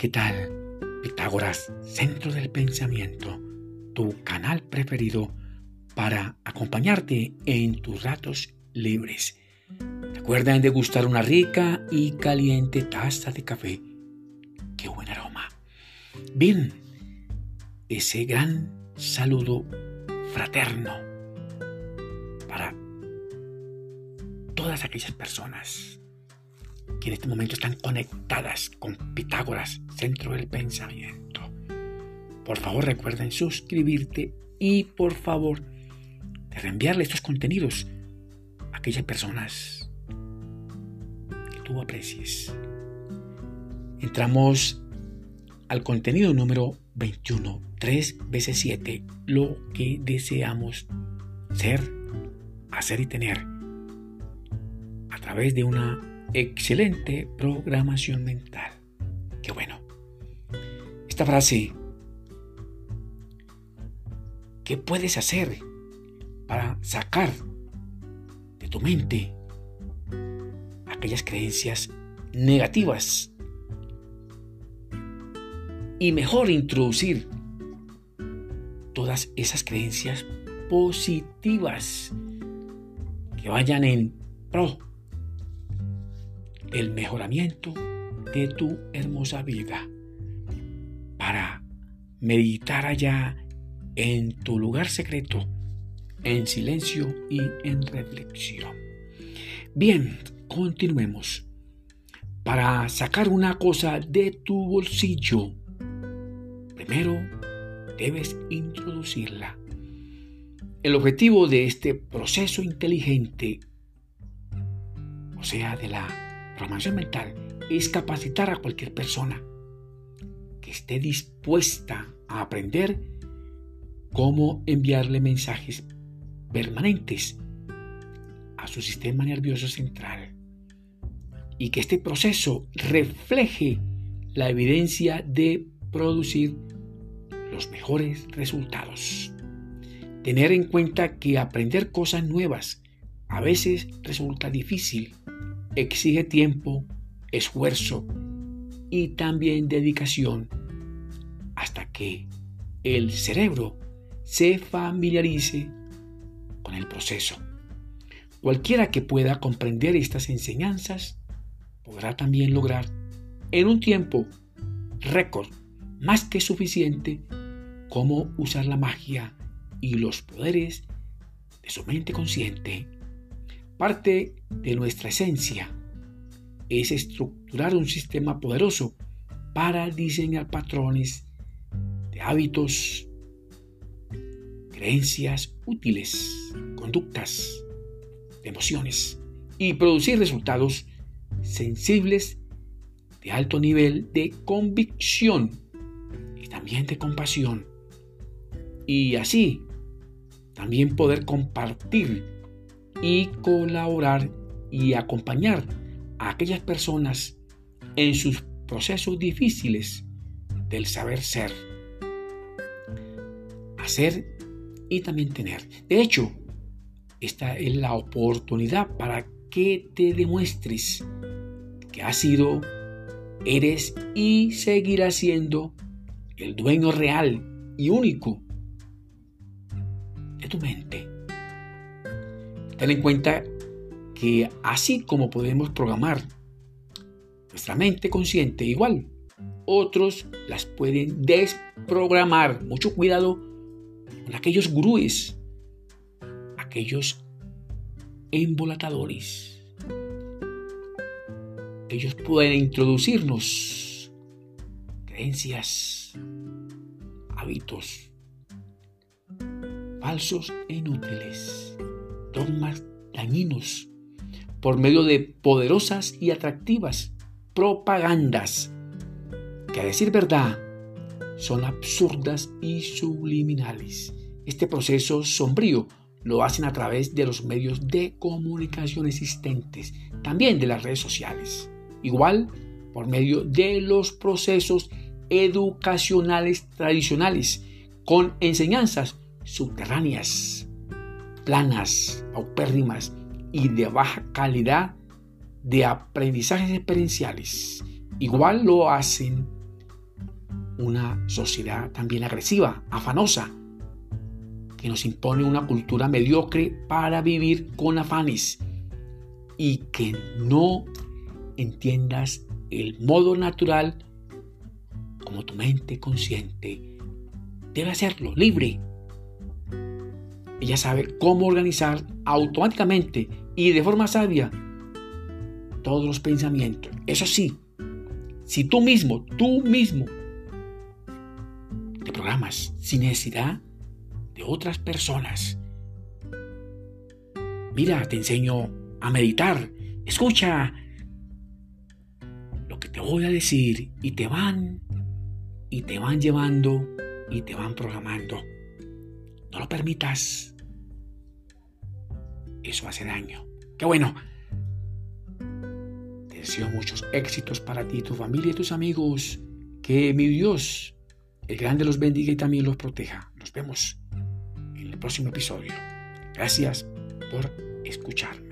¿qué tal? Pitágoras, Centro del Pensamiento, tu canal preferido para acompañarte en tus ratos libres. Recuerda en degustar una rica y caliente taza de café. ¡Qué buen aroma! Bien, ese gran saludo fraterno para todas aquellas personas que en este momento están conectadas con Pitágoras, centro del pensamiento. Por favor recuerden suscribirte y por favor de reenviarle estos contenidos a aquellas personas que tú aprecies. Entramos al contenido número 21, 3 veces 7, lo que deseamos ser, hacer y tener a través de una excelente programación mental. Qué bueno. Esta frase, ¿qué puedes hacer para sacar de tu mente aquellas creencias negativas y mejor introducir todas esas creencias positivas que vayan en pro el mejoramiento de tu hermosa vida para meditar allá en tu lugar secreto, en silencio y en reflexión. Bien, continuemos. Para sacar una cosa de tu bolsillo, primero debes introducirla. El objetivo de este proceso inteligente, o sea, de la programación mental es capacitar a cualquier persona que esté dispuesta a aprender cómo enviarle mensajes permanentes a su sistema nervioso central y que este proceso refleje la evidencia de producir los mejores resultados. Tener en cuenta que aprender cosas nuevas a veces resulta difícil exige tiempo, esfuerzo y también dedicación hasta que el cerebro se familiarice con el proceso. Cualquiera que pueda comprender estas enseñanzas podrá también lograr en un tiempo récord más que suficiente cómo usar la magia y los poderes de su mente consciente Parte de nuestra esencia es estructurar un sistema poderoso para diseñar patrones de hábitos, creencias útiles, conductas, emociones y producir resultados sensibles de alto nivel de convicción y también de compasión. Y así también poder compartir y colaborar y acompañar a aquellas personas en sus procesos difíciles del saber ser, hacer y también tener. De hecho, esta es la oportunidad para que te demuestres que has sido, eres y seguirás siendo el dueño real y único de tu mente. Ten en cuenta que así como podemos programar nuestra mente consciente igual, otros las pueden desprogramar. Mucho cuidado con aquellos gurúes, aquellos embolatadores. Ellos pueden introducirnos creencias, hábitos falsos e inútiles dañinos por medio de poderosas y atractivas propagandas que a decir verdad son absurdas y subliminales. Este proceso sombrío lo hacen a través de los medios de comunicación existentes, también de las redes sociales. Igual por medio de los procesos educacionales tradicionales, con enseñanzas subterráneas planas, paupérrimas y de baja calidad de aprendizajes experienciales. Igual lo hacen una sociedad también agresiva, afanosa, que nos impone una cultura mediocre para vivir con afanes y que no entiendas el modo natural como tu mente consciente debe hacerlo, libre. Ella sabe cómo organizar automáticamente y de forma sabia todos los pensamientos. Eso sí, si tú mismo, tú mismo, te programas sin necesidad de otras personas. Mira, te enseño a meditar. Escucha lo que te voy a decir y te van y te van llevando y te van programando. No lo permitas. Eso hace daño. Qué bueno. Te deseo muchos éxitos para ti, tu familia y tus amigos. Que mi Dios, el grande, los bendiga y también los proteja. Nos vemos en el próximo episodio. Gracias por escucharme.